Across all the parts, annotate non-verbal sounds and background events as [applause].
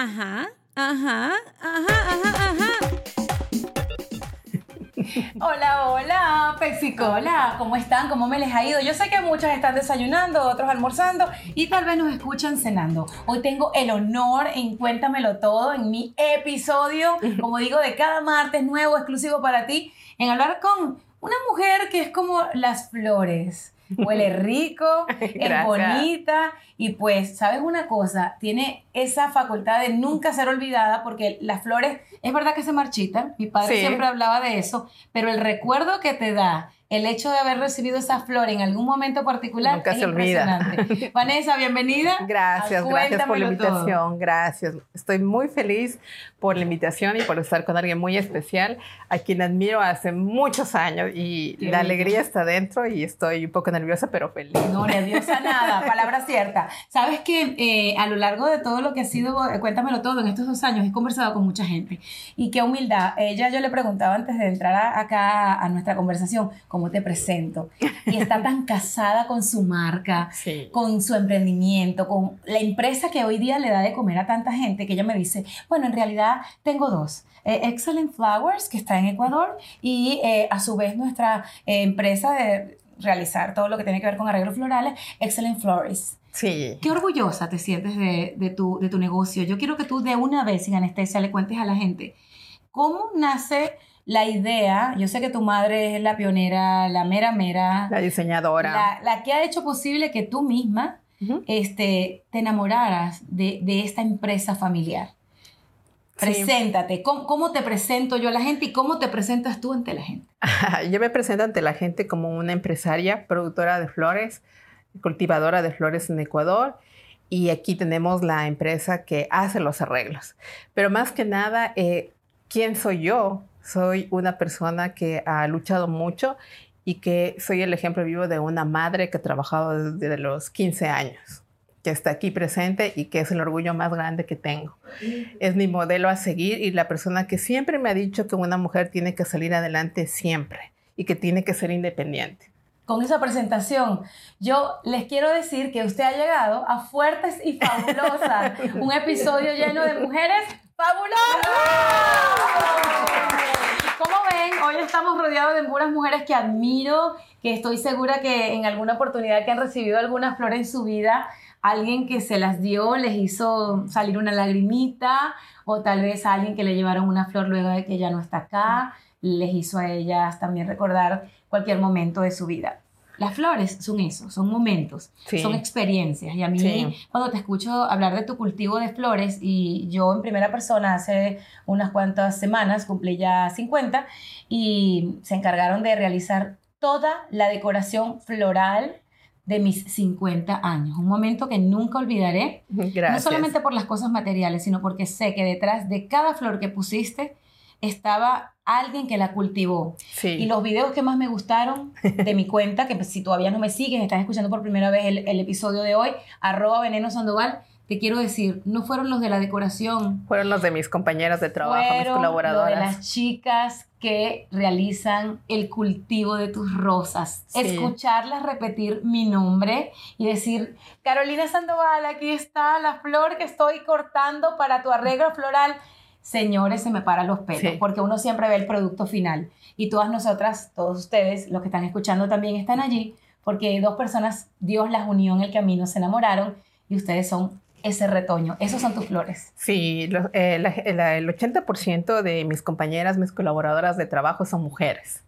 Ajá, ajá, ajá, ajá, ajá. Hola, hola, Pexicola, ¿cómo están? ¿Cómo me les ha ido? Yo sé que muchas están desayunando, otros almorzando y tal vez nos escuchan cenando. Hoy tengo el honor en Cuéntamelo Todo, en mi episodio, [laughs] como digo, de cada martes nuevo, exclusivo para ti, en hablar con una mujer que es como las flores. Huele [laughs] rico, es bonita y pues, ¿sabes una cosa? Tiene esa facultad de nunca ser olvidada porque las flores, es verdad que se marchitan, mi padre Sí. siempre hablaba de eso, pero el recuerdo que te da el hecho de haber recibido esa flor en algún momento particular Nunca es se olvida. impresionante. [laughs] Vanessa, bienvenida. Gracias, a gracias por la Cuéntamelo Todo. invitación, gracias. Estoy muy feliz por la invitación y por estar con alguien muy especial, a quien admiro hace muchos años y Qué la bello. alegría está dentro y estoy un poco nerviosa, pero feliz. No, nerviosa nada, [laughs] palabra cierta. Sabes que eh, a lo largo de todo lo que ha sido, eh, cuéntamelo todo, en estos dos años he conversado con mucha gente y qué humildad. Ella yo le preguntaba antes de entrar a- acá a nuestra conversación, ¿cómo te presento? Y está tan [laughs] casada con su marca, Sí. con su emprendimiento, con la empresa que hoy día le da de comer a tanta gente, que ella me dice, bueno, en realidad tengo dos. Eh, Excellent Flowers, que está en Ecuador, y eh, a su vez nuestra eh, empresa de realizar todo lo que tiene que ver con arreglos florales, Excellent Florist. Sí. Qué orgullosa te sientes de, de tu, de tu negocio. Yo quiero que tú de una vez, sin anestesia, le cuentes a la gente cómo nace la idea. Yo sé que tu madre es la pionera, la mera mera, La diseñadora. la, la que ha hecho posible que tú misma este, te enamoraras de, de esta empresa familiar. Sí. Preséntate. ¿Cómo, cómo te presento yo a la gente y cómo te presentas tú ante la gente? [laughs] Yo me presento ante la gente como una empresaria, productora de flores, cultivadora de flores en Ecuador. Y aquí tenemos la empresa que hace los arreglos. Pero más que nada, eh, ¿quién soy yo? Soy una persona que ha luchado mucho y que soy el ejemplo vivo de una madre que ha trabajado desde los 15 años, que está aquí presente y que es el orgullo más grande que tengo es mi modelo a seguir y la persona que siempre me ha dicho que una mujer tiene que salir adelante siempre y que tiene que ser independiente. Con esa presentación, yo les quiero decir que usted ha llegado a Fuertes y Fabulosas, [laughs] un episodio lleno de mujeres fabulosas. Estamos rodeados de puras mujeres que admiro, que estoy segura que en alguna oportunidad que han recibido alguna flor en su vida, alguien que se las dio les hizo salir una lagrimita, o tal vez alguien que le llevaron una flor luego de que ya no está acá, les hizo a ellas también recordar cualquier momento de su vida. Las flores son eso, son momentos, Sí. son experiencias. Y a mí, Sí. cuando te escucho hablar de tu cultivo de flores, y yo en primera persona hace unas cuantas semanas cumplí ya 50, y se encargaron de realizar toda la decoración floral de mis 50 años. Un momento que nunca olvidaré, Gracias. no solamente por las cosas materiales, sino porque sé que detrás de cada flor que pusiste estaba alguien que la cultivó. Sí. Y los videos que más me gustaron de mi cuenta, que pues, si todavía no me sigues, estás escuchando por primera vez el, el episodio de hoy, arroba veneno sandoval, te quiero decir, no fueron los de la decoración, Fueron los de mis compañeras de trabajo, mis fueron los de colaboradoras. las chicas que realizan el cultivo de tus rosas. Sí. Escucharlas repetir mi nombre y decir, Carolina Sandoval, aquí está la flor que estoy cortando para tu arreglo floral. Señores, se me paran los pelos, Sí. porque uno siempre ve el producto final. Y todas nosotras, todos ustedes, los que están escuchando también están allí, porque dos personas, Dios las unió en el camino, se enamoraron y ustedes son ese retoño. Esos son tus flores. Sí, lo- eh, la- la- el 80% de mis compañeras, mis colaboradoras de trabajo son mujeres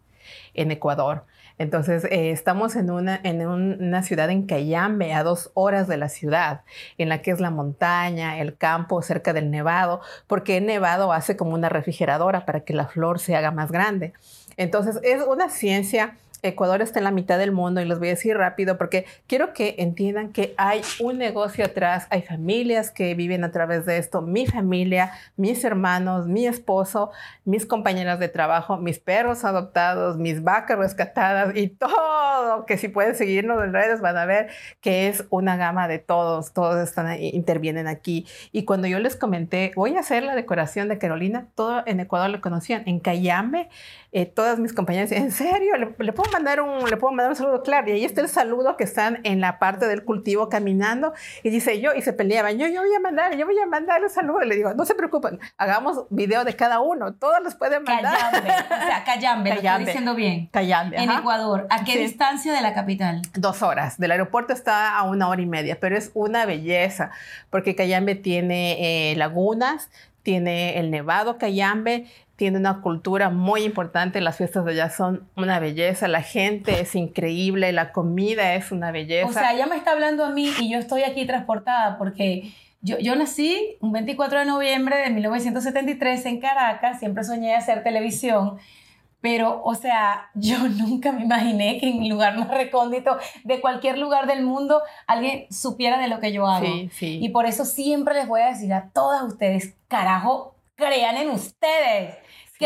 en Ecuador. Entonces, eh, estamos en, una, en un- una ciudad en Cayambe, a dos horas de la ciudad, en la que es la montaña, el campo, cerca del nevado, porque el nevado hace como una refrigeradora para que la flor se haga más grande. Entonces, es una ciencia Ecuador está en la mitad del mundo y les voy a decir rápido porque quiero que entiendan que hay un negocio atrás, hay familias que viven a través de esto, mi familia, mis hermanos, mi esposo, mis compañeras de trabajo, mis perros adoptados, mis vacas rescatadas y todo, que si pueden seguirnos en redes van a ver que es una gama de todos, todos están ahí, intervienen aquí. Y cuando yo les comenté, voy a hacer la decoración de Carolina, todo en Ecuador lo conocían, en Cayambe, eh, todas mis compañeras, ¿en serio? ¿Le, le puedo mandar un, le puedo mandar un saludo, claro, y ahí está el saludo que están en la parte del cultivo caminando, y dice yo, y se peleaban, yo, yo voy a mandar, yo voy a mandar el saludo, y le digo, no se preocupen, hagamos video de cada uno, todos los pueden mandar. Cayambe, o sea, Cayambe, lo estoy diciendo bien. Cayambe, En ajá. Ecuador, ¿a qué Sí. distancia de la capital? Dos horas. Del aeropuerto está a una hora y media, pero es una belleza, porque Cayambe tiene eh, lagunas, tiene el nevado Cayambe, tiene una cultura muy importante, las fiestas de allá son una belleza, la gente es increíble, la comida es una belleza. O sea, ella me está hablando a mí y yo estoy aquí transportada porque yo, yo nací un 24 de noviembre de 1973 en Caracas, siempre soñé hacer televisión, pero, o sea, yo [laughs] nunca me imaginé que en mi lugar más recóndito de cualquier lugar del mundo alguien supiera de lo que yo hago. sí, sí. Y por eso siempre les voy a decir a todas ustedes, carajo, crean en ustedes.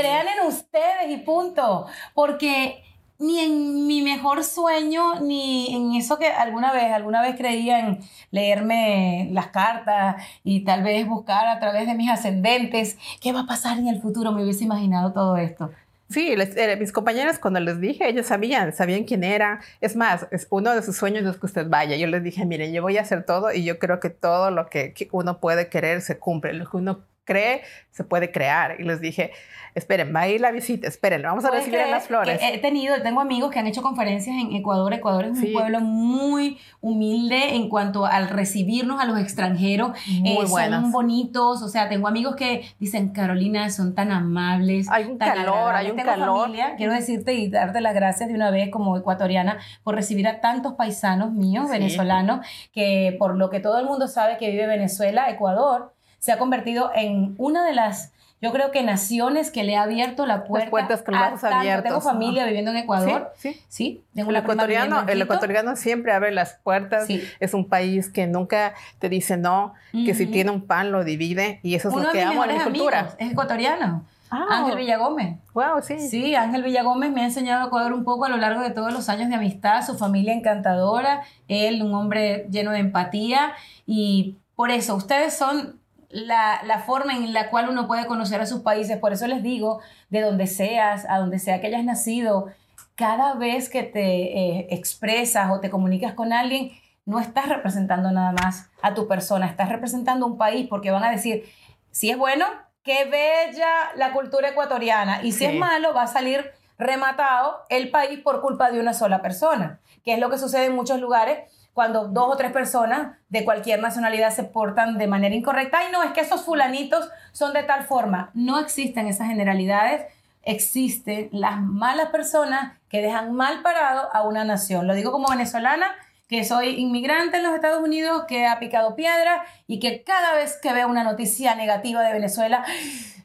Crean en ustedes y punto. Porque ni en mi mejor sueño, ni en eso que alguna vez, alguna vez creía en leerme las cartas y tal vez buscar a través de mis ascendentes qué va a pasar en el futuro, me hubiese imaginado todo esto. Sí, les- eh, mis compañeras cuando les dije, ellos sabían, sabían quién era. Es más, es uno de sus sueños es que usted vaya. Yo les dije, miren, yo voy a hacer todo y yo creo que todo lo que, que uno puede querer se cumple. Lo que uno cree se puede crear. Y les dije, esperen, va a ir la visita, esperen, vamos a ¿Puedes recibir creer las flores. He tenido, tengo amigos que han hecho conferencias en Ecuador. Ecuador es un Sí. pueblo muy humilde en cuanto al recibirnos a los extranjeros. Muy Eh. Son bonitos, o sea, tengo amigos que dicen, Carolina, son tan amables. Hay un tan calor, hay agradables". un Tengo calor. familia, quiero decirte y darte las gracias de una vez como ecuatoriana por recibir a tantos paisanos míos, Sí. venezolanos, que por lo que todo el mundo sabe que vive Venezuela, Ecuador se ha convertido en una de las yo creo que naciones que le ha abierto la puerta puertas con los abiertos. Tengo familia viviendo en Ecuador. Sí, sí. Sí, tengo El ecuatoriano, el ecuatoriano siempre abre las puertas. Sí. Es un país que nunca te dice no, que si Ujú. tiene un pan lo divide y eso es Uno lo que amo en mejores cultura. es ecuatoriano. Ah, Ángel Villagómez. Wow, sí. Sí, Ángel Villagómez me ha enseñado a Ecuador un poco a lo largo de todos los años de amistad, su familia encantadora, él un hombre lleno de empatía y por eso ustedes son la, la forma en la cual uno puede conocer a sus países, por eso les digo, de donde seas, a donde sea que hayas nacido, cada vez que te eh, expresas o te comunicas con alguien, no estás representando nada más a tu persona, estás representando un país porque van a decir, si es bueno, qué bella la cultura ecuatoriana, y si Sí. es malo, va a salir rematado el país por culpa de una sola persona, que es lo que sucede en muchos lugares cuando dos o tres personas de cualquier nacionalidad se portan de manera incorrecta. Ay, no, es que esos fulanitos son de tal forma. No existen esas generalidades, existen las malas personas que dejan mal parado a una nación. Lo digo como venezolana, que soy inmigrante en los Estados Unidos, que ha picado piedra y que cada vez que veo una noticia negativa de Venezuela,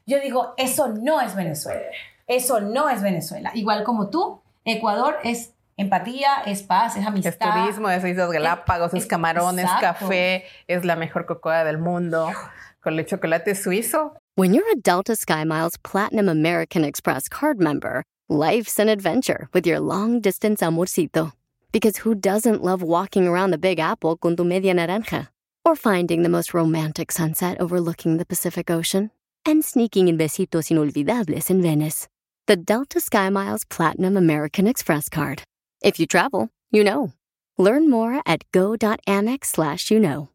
yo digo, eso no es Venezuela. Eso no es Venezuela. Igual como tú, Ecuador es empatía, es paz, es amistad. Es turismo, es Islas Galápagos, es, es- camarones, exacto. café, es la mejor cocoa del mundo, con el chocolate suizo. When you're a Delta SkyMiles Platinum American Express card member, life's an adventure with your long distance amorcito. Because who doesn't love walking around the Big Apple con tu media naranja? Or finding the most romantic sunset overlooking the Pacific Ocean? And sneaking in besitos inolvidables in Venice. The Delta SkyMiles Platinum American Express card. If you travel, you know. Learn more at go.amex slash you know.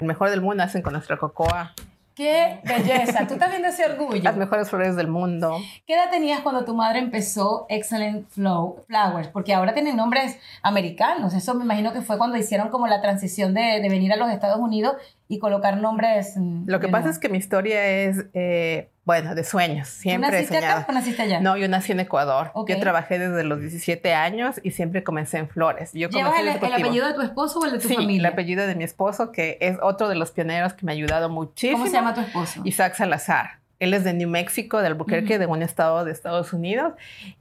El mejor del mundo hacen con nuestra cocoa. ¡Qué belleza! Tú estás viendo ese orgullo. Las mejores flores del mundo. ¿Qué edad tenías cuando tu madre empezó Excellent Flow, Flowers? Porque ahora tienen nombres americanos. Eso me imagino que fue cuando hicieron como la transición de, de venir a los Estados Unidos y colocar nombres. mm, Lo que pasa es que mi historia es, eh, bueno, de sueños. ¿Tú Siempre he naciste soñado. acá o naciste allá? No, yo nací en Ecuador. Ok. Yo trabajé desde los 17 años y siempre comencé en flores. Yo ¿Llevas el, el apellido de tu esposo o el de tu Sí, familia? el apellido de mi esposo, que es otro de los pioneros que me ha ayudado muchísimo. ¿Cómo se llama tu esposo? Isaac Salazar. Él es de New Mexico, de Albuquerque, Ujú. de un estado de Estados Unidos.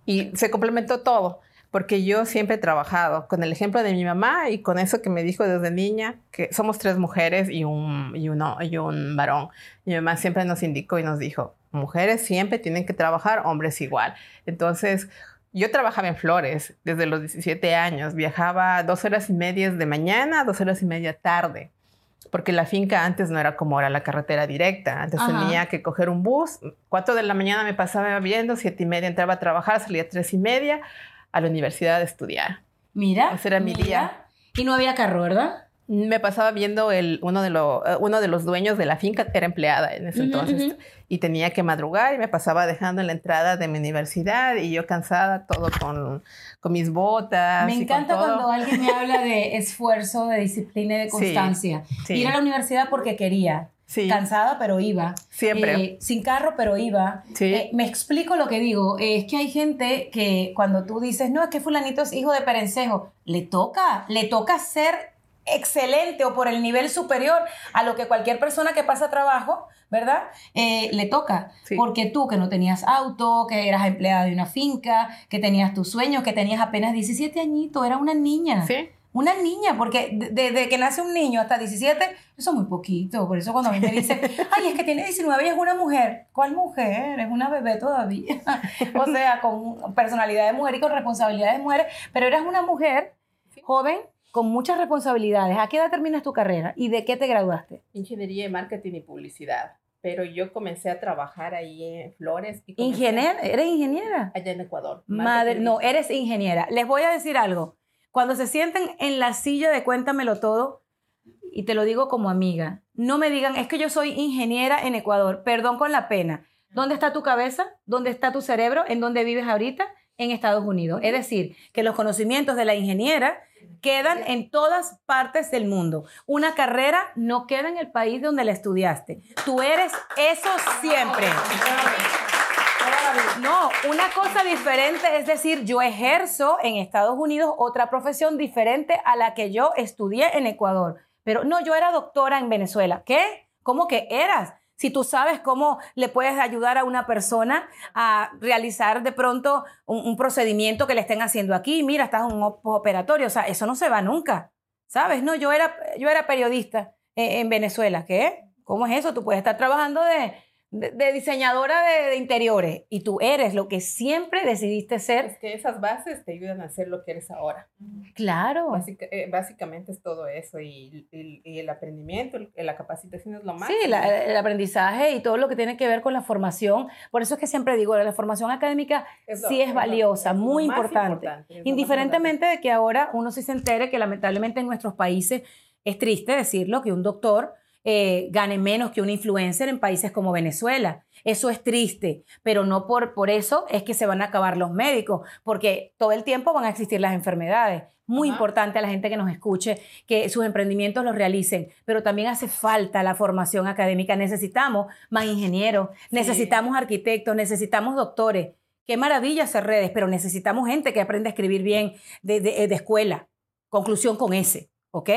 Y se complementó todo, porque yo siempre he trabajado con el ejemplo de mi mamá y con eso que me dijo desde niña, que somos tres mujeres y un, y uno, y un varón. Mi mamá siempre nos indicó y nos dijo, mujeres siempre tienen que trabajar, hombres igual. Entonces, yo trabajaba en flores desde los 17 años, viajaba dos horas y media de mañana, dos horas y media tarde porque la finca antes no era como ahora la carretera directa. Antes Ajá. tenía que coger un bus. Cuatro de la mañana me pasaba viendo, siete y media entraba a trabajar, salía a tres y media. A la universidad a estudiar. Mira. Ese era mi día. Y no había carro, ¿verdad? Me pasaba viendo el, uno, de lo- eh, uno de los dueños de la finca, era empleada en ese entonces, y tenía que madrugar y me pasaba dejando en la entrada de mi universidad y yo cansada, todo con, con mis botas. Me y con encanta todo. cuando alguien me habla de esfuerzo, de disciplina y de Sí, constancia. sí. Ir a la universidad porque quería. Sí, Cansada, pero iba. siempre. Eh, sin carro, pero iba. Sí. Eh, me explico lo que digo. Eh, es que hay gente que cuando tú dices, no, es que fulanito es hijo de perencejo, le toca, le toca ser excelente o por el nivel superior a lo que cualquier persona que pasa trabajo, ¿verdad? Eh, le toca. Sí. Porque tú que no tenías auto, que eras empleada de una finca, que tenías tus sueños, que tenías apenas 17 añitos, era una niña. Sí. Una niña, porque de- desde que nace un niño hasta 17, eso es muy poquito. Por eso cuando a mí me dicen, [laughs] ay, es que tiene 19 y es una mujer. ¿Cuál mujer? Es una bebé todavía. [laughs] o sea, con personalidad de mujer y con responsabilidades de mujer. Pero eras una mujer joven con muchas responsabilidades. ¿A qué edad terminas tu carrera? ¿Y de qué te graduaste? Ingeniería de marketing y publicidad. Pero yo comencé a trabajar ahí en Flores. Y ¿Ingeniera? ¿Eres ingeniera? Allá en Ecuador. Madre, no, eres ingeniera. Les voy a decir algo. Cuando se sienten en la silla de cuéntamelo todo, y te lo digo como amiga, no me digan, es que yo soy ingeniera en Ecuador, perdón con la pena. ¿Dónde está tu cabeza? ¿Dónde está tu cerebro? ¿En dónde vives ahorita? En Estados Unidos. Es decir, que los conocimientos de la ingeniera quedan en todas partes del mundo. Una carrera no queda en el país donde la estudiaste. Tú eres eso siempre. No, una cosa diferente es decir, yo ejerzo en Estados Unidos otra profesión diferente a la que yo estudié en Ecuador. Pero no, yo era doctora en Venezuela. ¿Qué? ¿Cómo que eras? Si tú sabes cómo le puedes ayudar a una persona a realizar de pronto un, procedimiento que le estén haciendo aquí, mira, estás en un op- operatorio, o sea, eso no se va nunca, ¿sabes? No, yo era, yo era periodista eh, en Venezuela, ¿qué? ¿Cómo es eso? Tú puedes estar trabajando de, de, de diseñadora de, de interiores y tú eres lo que siempre decidiste ser. Es que esas bases te ayudan a ser lo que eres ahora. Claro. Básica- eh, básicamente es todo eso y, y- y el aprendimiento, el- la capacitación es lo más. Sí, la- el aprendizaje y todo lo que tiene que ver con la formación. Por eso es que siempre digo, la formación académica sí es valiosa, muy importante. Indiferentemente de que ahora uno sí se entere que lamentablemente en nuestros países es triste decirlo, que un doctor eh, gane menos que un influencer en países como Venezuela. Eso es triste, pero no por, por eso es que se van a acabar los médicos, porque todo el tiempo van a existir las enfermedades. Muy Ajá. importante a la gente que nos escuche que sus emprendimientos los realicen, pero también hace falta la formación académica. Necesitamos más ingenieros, necesitamos arquitectos, necesitamos doctores. Qué maravilla hacer redes, pero necesitamos gente que aprenda a escribir bien de, de- de escuela. Conclusión con ese, ¿ok?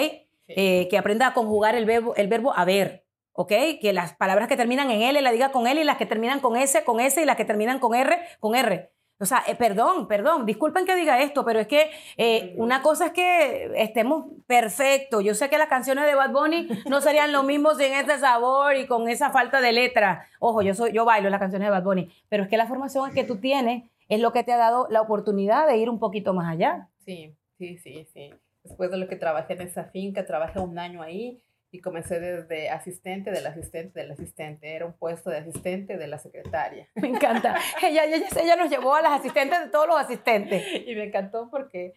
Eh, que aprenda a conjugar el verbo, el verbo haber, ¿ok? Que las palabras que terminan en L la diga con L y las que terminan con S, con S y las que terminan con R, con R. O sea, eh, perdón, perdón, disculpen que diga esto, pero es que eh, una cosa es que estemos perfectos. Yo sé que las canciones de Bad Bunny no serían lo mismo sin ese sabor y con esa falta de letra. Ojo, yo, soy, yo bailo las canciones de Bad Bunny, pero es que la formación que tú tienes es lo que te ha dado la oportunidad de ir un poquito más allá. Sí, sí, sí, sí. Después de lo que trabajé en esa finca, trabajé un año ahí y comencé desde asistente del asistente del asistente. Era un puesto de asistente de la secretaria. [laughs] Me encanta. ella, ella, ella nos llevó a las asistentes de todos los asistentes. Y me encantó porque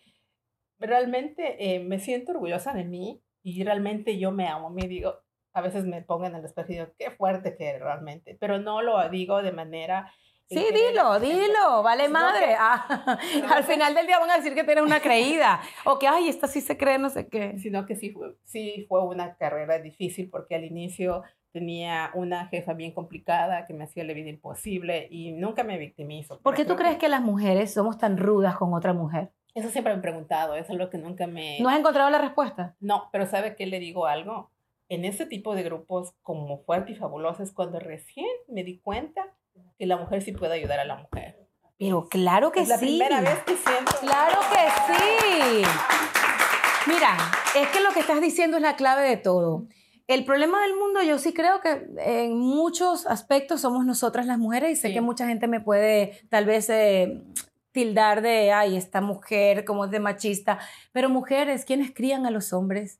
realmente eh, me siento orgullosa de mí y realmente yo me amo. Me digo, a veces me pongo en el espejo y digo, qué fuerte que eres realmente, pero no lo digo de manera... Sí, dilo, dilo, vale madre. que- Ah, [laughs] al final del día van a decir que tienes una [laughs] creída o que, ay, esta sí se cree, no sé qué. sino que sí fue, sí fue una carrera difícil porque al inicio tenía una jefa bien complicada que me hacía la vida imposible y nunca me victimizo. ¿Por qué tú crees que las mujeres somos tan rudas con otra mujer? Eso siempre me he preguntado, eso es lo que nunca me... ¿No has encontrado la respuesta? No, pero ¿sabe qué le digo algo? En ese tipo de grupos como Fuerte y Fabulosa es cuando recién me di cuenta que la mujer sí puede ayudar a la mujer. Pero claro que es la sí. primera vez que siento... Claro que sí. Mira, es que lo que estás diciendo es la clave de todo. El problema del mundo, yo sí creo que en muchos aspectos somos nosotras las mujeres y sé Sí. que mucha gente me puede tal vez eh, tildar de, ay, esta mujer, como es de machista. Pero mujeres, ¿quiénes crían a los hombres?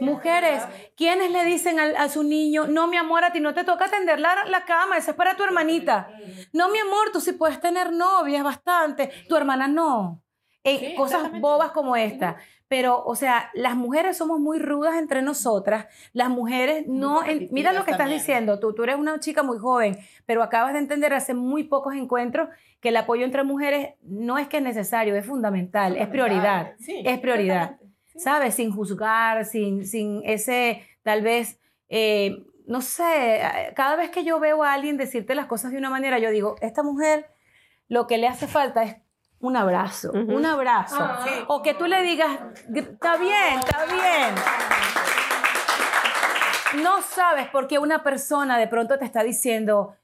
Mujeres, ¿quiénes le dicen al- a, su niño, no, mi amor, a ti no te toca atender la, la cama, esa es para tu hermanita? No, mi amor, tú sí puedes tener novias bastante, tu hermana no. Sí, cosas bobas como esta. Pero, o sea, las mujeres somos muy rudas entre nosotras. Las mujeres no... en- mira lo que estás diciendo. Tú, tú eres una chica muy joven, pero acabas de entender hace muy pocos encuentros que el apoyo entre mujeres no es que es necesario, es fundamental, es prioridad. Sí, es prioridad. Sí. ¿sabes? Sin juzgar, sin, sin ese, tal vez, eh, no sé, eh, cada vez que yo veo a alguien decirte las cosas de una manera, yo digo, esta mujer lo que le hace falta es un abrazo, un abrazo. Ah, sí. O que tú le digas, está bien, está bien. No sabes por qué una persona de pronto te está diciendo,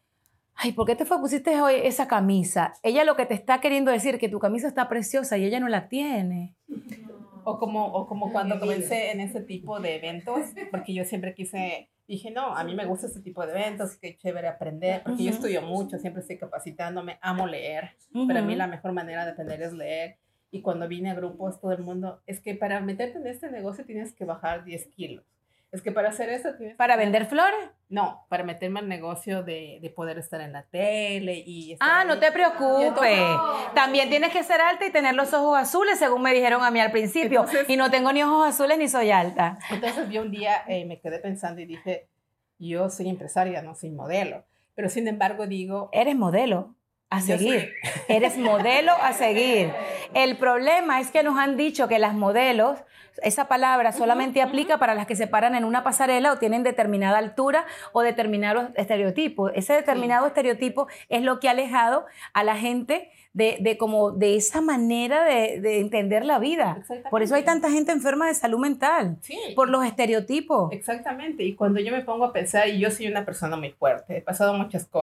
ay, ¿por qué te fue, pusiste hoy esa camisa? Ella lo que te está queriendo decir es que tu camisa está preciosa y ella no la tiene. O como, o como cuando comencé en ese tipo de eventos, porque yo siempre quise, dije, no, a mí me gusta este tipo de eventos, qué chévere aprender, porque yo estudio mucho, siempre estoy capacitándome, amo leer, para mí Ujú. la mejor manera de aprender es leer. Y cuando vine a grupos, todo el mundo, es que para meterte en este negocio tienes que bajar 10 kilos. Es que para hacer eso tienes ¿Para vender flores? No, para meterme al negocio de, de poder estar en la tele y... estar Ah, ahí. no te preocupes. También tienes que ser alta y tener los ojos azules, según me dijeron a mí al principio. Entonces- y no tengo ni ojos azules ni soy alta. Entonces yo un día eh, me quedé pensando y dije, yo soy empresaria, no soy modelo. Pero sin embargo digo, Eres modelo a seguir. [laughs] Eres modelo a seguir. El problema es que nos han dicho que las modelos, esa palabra solamente aplica para las que se paran en una pasarela o tienen determinada altura o determinados estereotipos. Ese determinado estereotipo es lo que ha alejado a la gente de, de como de esa manera de, de entender la vida. Exactamente. Por eso hay tanta gente enferma de salud mental, sí, por los estereotipos. exactamente. Y cuando yo me pongo a pensar, y yo soy una persona muy fuerte, he pasado muchas cosas.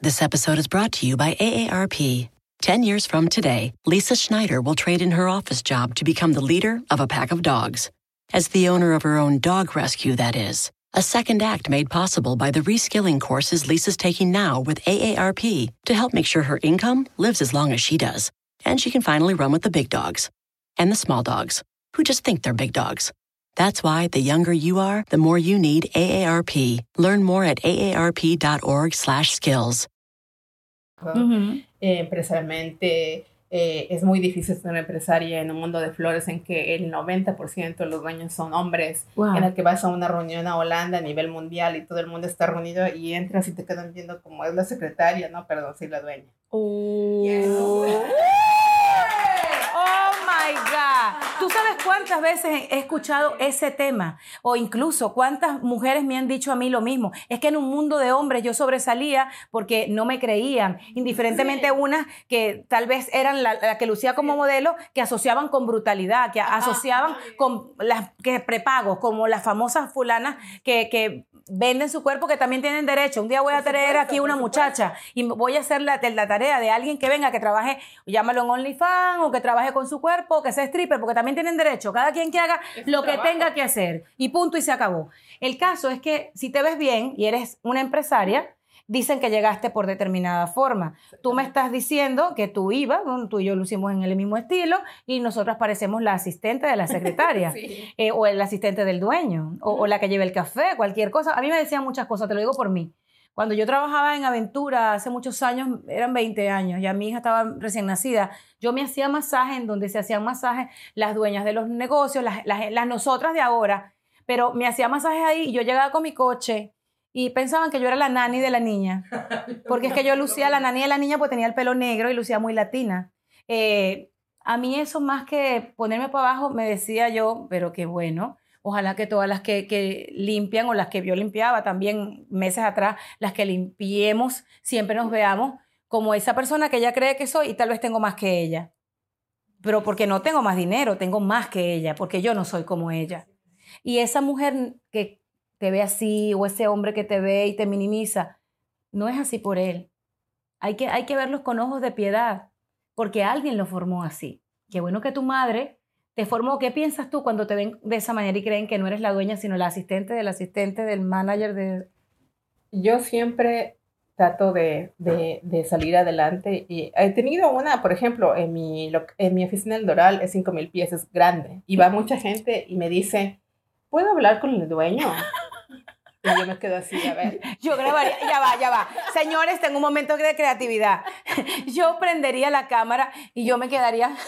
This episode is brought to you by AARP. Ten years from today, Lisa Schneider will trade in her office job to become the leader of a pack of dogs. As the owner of her own dog rescue, that is. A second act made possible by the reskilling courses Lisa's taking now with AARP to help make sure her income lives as long as she does. And she can finally run with the big dogs and the small dogs who just think they're big dogs. That's why the younger you are, the more you need AARP. Learn more at aarp.org/skills. Eh, empresarialmente. eh, es muy difícil ser una empresaria en un mundo de flores en que el 90% de los dueños son hombres, Wow. en el que vas a una reunión a Holanda a nivel mundial y todo el mundo está reunido y entras y te quedan viendo como es la secretaria, no, perdón, soy la dueña. Oh [laughs] ¿Tú sabes cuántas veces he escuchado ese tema? O incluso cuántas mujeres me han dicho a mí lo mismo. Es que en un mundo de hombres yo sobresalía porque no me creían. Indiferentemente unas que tal vez eran la, la que lucía como modelo, que asociaban con brutalidad, que asociaban con las que prepagos, como las famosas fulanas que, que venden su cuerpo que también tienen derecho. Un día voy a traer aquí una muchacha y voy a hacer la, la tarea de alguien que venga, que trabaje, llámalo en OnlyFans o que trabaje con su cuerpo, que sea stripper, porque también tienen derecho. Cada quien que haga Es lo que trabajo. tenga que hacer. Y punto y se acabó. El caso es que si te ves bien y eres una empresaria, dicen que llegaste por determinada forma. Tú me estás diciendo que tú ibas, bueno, tú y yo lucimos en el mismo estilo y nosotras parecemos la asistente de la [laughs] secretaria Sí. eh, o el asistente del dueño, o, o la que lleva el café, cualquier cosa. A mí me decían muchas cosas, te lo digo por mí. Cuando yo trabajaba en Aventura hace muchos años, eran 20 años, ya mi hija estaba recién nacida, yo me hacía masaje en donde se hacían masajes las dueñas de los negocios, las, las, las nosotras de ahora, pero me hacía masajes ahí y yo llegaba con mi coche y pensaban que yo era la nani de la niña, [laughs] porque es que yo lucía la nani de la niña porque tenía el pelo negro y lucía muy latina. Eh, a mí eso más que ponerme para abajo, me decía yo, pero qué bueno. Ojalá que todas las que, que limpian o las que yo limpiaba también meses atrás, las que limpiemos, siempre nos veamos como esa persona que ella cree que soy y tal vez tengo más que ella. Pero porque no tengo más dinero, tengo más que ella, porque yo no soy como ella. Y esa mujer que te ve así o ese hombre que te ve y te minimiza, no es así por él. Hay que, hay que verlos con ojos de piedad. porque alguien lo formó así. Qué bueno que tu madre te formó. ¿Qué piensas tú cuando te ven de esa manera y creen que no eres la dueña, sino la asistente del asistente del manager de... Yo siempre trato de, de, de salir adelante y he tenido una, por ejemplo, en mi, en mi oficina del Doral es 5 mil pies, es grande y va mucha gente y me dice, ¿puedo hablar con el dueño? [laughs] Y yo me quedo así, a ver. [laughs] Yo grabaría, ya va, ya va. Señores, tengo un momento de creatividad. [laughs] Yo prendería la cámara y yo me quedaría [laughs]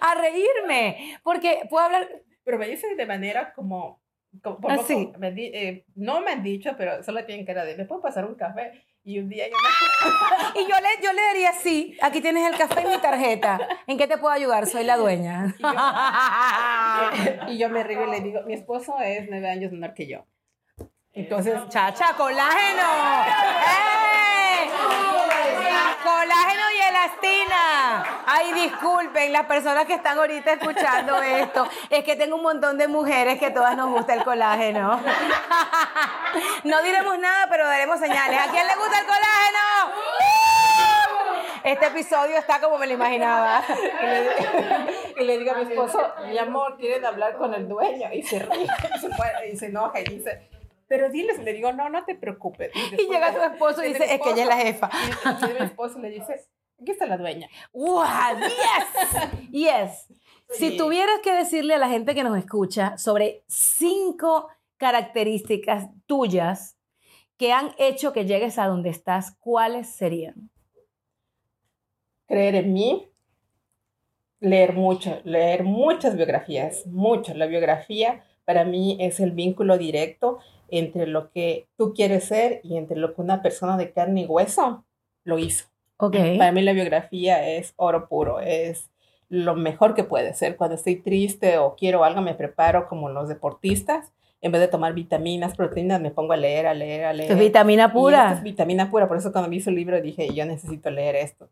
a reírme, porque puedo hablar, Pero me dice de manera como, como Ah, poco sí. me eh, no me han dicho, pero solo tienen cara de, ¿me puedo pasar un café? Y un día yo me... [laughs] y yo le, yo le diría sí, aquí tienes el café y mi tarjeta. ¿En qué te puedo ayudar? Soy la dueña. [laughs] y yo me río y le digo, mi esposo es nueve años menor que yo. Entonces, Chacha, colágeno. [laughs] ¡Eh! Y elastina. Ay, disculpen las personas que están ahorita escuchando esto. Es que tengo un montón de mujeres que todas nos gusta el colágeno. [laughs] No diremos nada, pero daremos señales. ¿A quién le gusta el colágeno? Este episodio está como me lo imaginaba. y le, y le digo a mi esposo, mi amor, quieren hablar con el dueño. Y se ríe, y se, muere, y se enoja y dice, pero diles, le digo, no, no te preocupes. Y llega tu esposo y dice, mi es que ella es la esposo, jefa. Y mi esposo y le dice, aquí está la dueña. ¡Wow! ¡Yes! [laughs] ¡Yes! Si Sí. tuvieras que decirle a la gente que nos escucha sobre cinco características tuyas que han hecho que llegues a donde estás, ¿cuáles serían? creer en mí, leer mucho, leer muchas biografías, mucho. La biografía para mí es el vínculo directo entre lo que tú quieres ser y entre lo que una persona de carne y hueso lo hizo. Ok. Para mí la biografía es oro puro, es lo mejor que puede ser. Cuando estoy triste o quiero algo, me preparo como los deportistas. En vez de tomar vitaminas, proteínas, me pongo a leer, a leer, a leer. Es vitamina pura. es vitamina pura, por eso cuando vi su libro dije, yo necesito leer esto.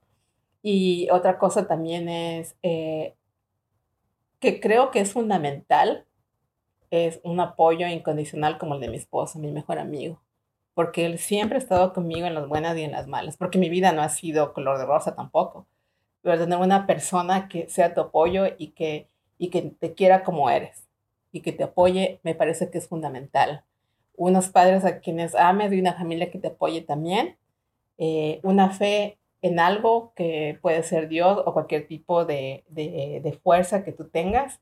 Y otra cosa también es eh, que creo que es fundamental, es un apoyo incondicional como el de mi esposo, mi mejor amigo, porque él siempre ha estado conmigo en las buenas y en las malas, porque mi vida no ha sido color de rosa tampoco, pero tener una persona que sea tu apoyo y que, y que te quiera como eres y que te apoye, me parece que es fundamental unos padres a quienes ames y una familia que te apoye también, eh, una fe en algo que puede ser Dios o cualquier tipo de, de- de fuerza que tú tengas.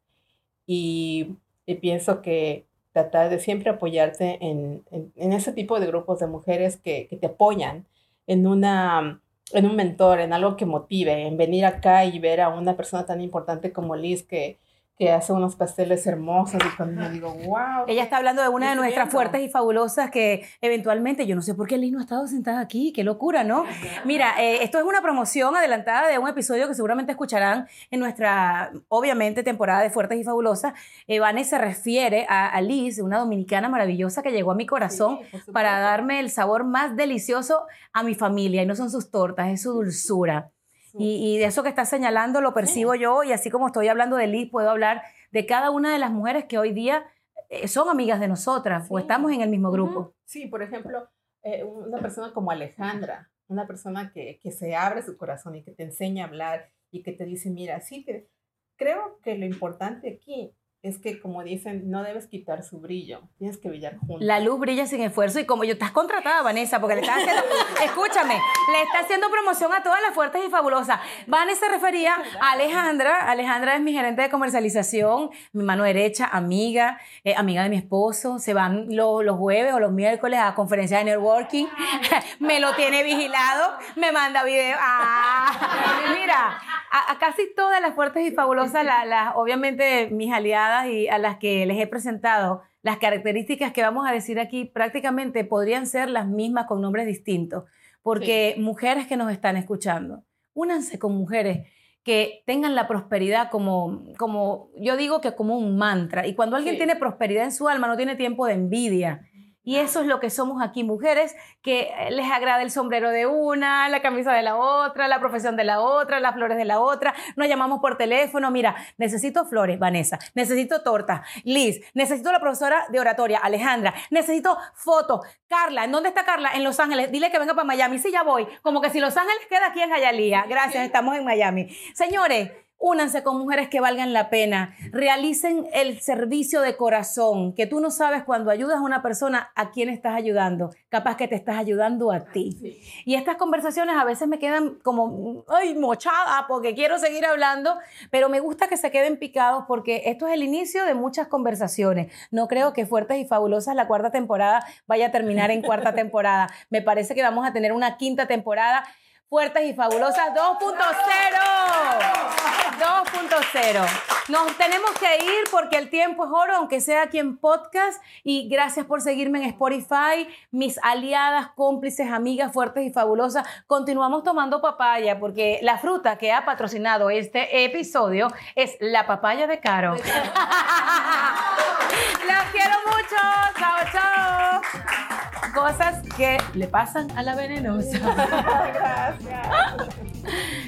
Y, y pienso que tratar de siempre apoyarte en, en- ese tipo de grupos de mujeres que, que te apoyan, en, una, en un mentor, en algo que motive, en venir acá y ver a una persona tan importante como Liz que, que hace unos pasteles hermosos y cuando me digo, wow. Ella está hablando de una de nuestras viendo. fuertes y fabulosas que eventualmente, yo no sé por qué Liz no ha estado sentada aquí, qué locura, ¿no? Mira, eh, esto es una promoción adelantada de un episodio que seguramente escucharán en nuestra, obviamente, temporada de Fuertes y Fabulosas. Eh, Vane se refiere a, a Liz, una dominicana maravillosa que llegó a mi corazón Sí, para darme el sabor más delicioso a mi familia. Y no son sus tortas, es su dulzura. Y, y de eso que estás señalando lo percibo yo y así como estoy hablando de Liz, puedo hablar de cada una de las mujeres que hoy día eh, son amigas de nosotras o estamos en el mismo grupo. Ujú. Sí, por ejemplo, eh, una persona como Alejandra, una persona que, que se abre su corazón y que te enseña a hablar y que te dice, mira, sí, que creo que lo importante aquí es que, como dicen, no debes quitar su brillo, tienes que brillar juntos. La luz brilla sin esfuerzo y como yo estás contratada, Vanessa, porque le estás haciendo, [laughs] escúchame, le está haciendo promoción a todas las fuertes y fabulosas. Vanessa se refería a Alejandra. Alejandra es mi gerente de comercialización, mi mano derecha, amiga, eh, amiga de mi esposo. Se van lo- los jueves o los miércoles a conferencias de networking. [laughs] me lo tiene vigilado, me manda video. Ah, mira, a, a casi todas las fuertes y fabulosas, la- obviamente mis aliadas y a las que les he presentado, las características que vamos a decir aquí prácticamente podrían ser las mismas con nombres distintos, porque mujeres que nos están escuchando, únanse con mujeres que tengan la prosperidad como, como, yo digo que como un mantra. Y cuando alguien Sí. tiene prosperidad en su alma, no tiene tiempo de envidia. Y eso es lo que somos aquí, mujeres, que eh, les agrada el sombrero de una, la camisa de la otra, la profesión de la otra, las flores de la otra. Nos llamamos por teléfono, mira, necesito flores, Vanessa, necesito torta, Liz, necesito la profesora de oratoria, Alejandra, necesito fotos. Carla, ¿en dónde está Carla? En Los Ángeles. Dile que venga para Miami. Sí, ya voy. Como que si Los Ángeles queda aquí en Jayalía. Gracias, estamos en Miami. Señores, Únanse con mujeres que valgan la pena. Realicen el servicio de corazón, que tú no sabes cuando ayudas a una persona a quién estás ayudando. Capaz que te estás ayudando a ti. Y estas conversaciones a veces me quedan como, ay, mochada, porque quiero seguir hablando, pero me gusta que se queden picados porque esto es el inicio de muchas conversaciones. No creo que Fuertes y Fabulosas la cuarta temporada vaya a terminar en cuarta [laughs] temporada. Me parece que vamos a tener una quinta temporada Fuertes y Fabulosas 2.0. 2.0. Nos tenemos que ir porque el tiempo es oro, aunque sea aquí en podcast. Y gracias por seguirme en Spotify, mis aliadas, cómplices, amigas fuertes y fabulosas. Continuamos tomando papaya porque la fruta que ha patrocinado este episodio es la papaya de Caro. [laughs] Las quiero mucho. Chao, chao. Cosas que le pasan a la venenosa. [laughs] Gracias. [laughs]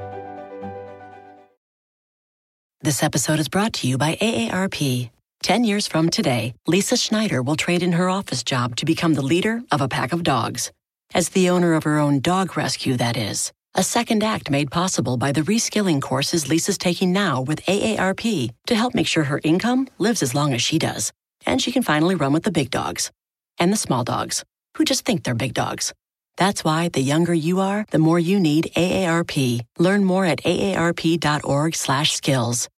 This episode is brought to you by AARP. Ten years from today, Lisa Schneider will trade in her office job to become the leader of a pack of dogs. As the owner of her own dog rescue, that is. A second act made possible by the reskilling courses Lisa's taking now with AARP to help make sure her income lives as long as she does. And she can finally run with the big dogs and the small dogs, who just think they're big dogs. That's why the younger you are, the more you need AARP. Learn more at aarp.org/skills.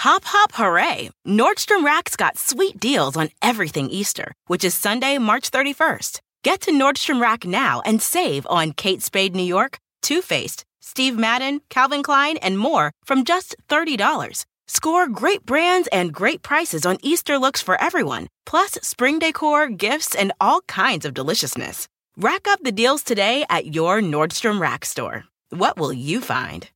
Hop, hop, hooray! Nordstrom Rack's got sweet deals on everything Easter, which is Sunday, March 31st. Get to Nordstrom Rack now and save on Kate Spade New York, Too Faced, Steve Madden, Calvin Klein, and more from just $30. Score great brands and great prices on Easter looks for everyone, plus spring decor, gifts, and all kinds of deliciousness. Rack up the deals today at your Nordstrom Rack store. What will you find?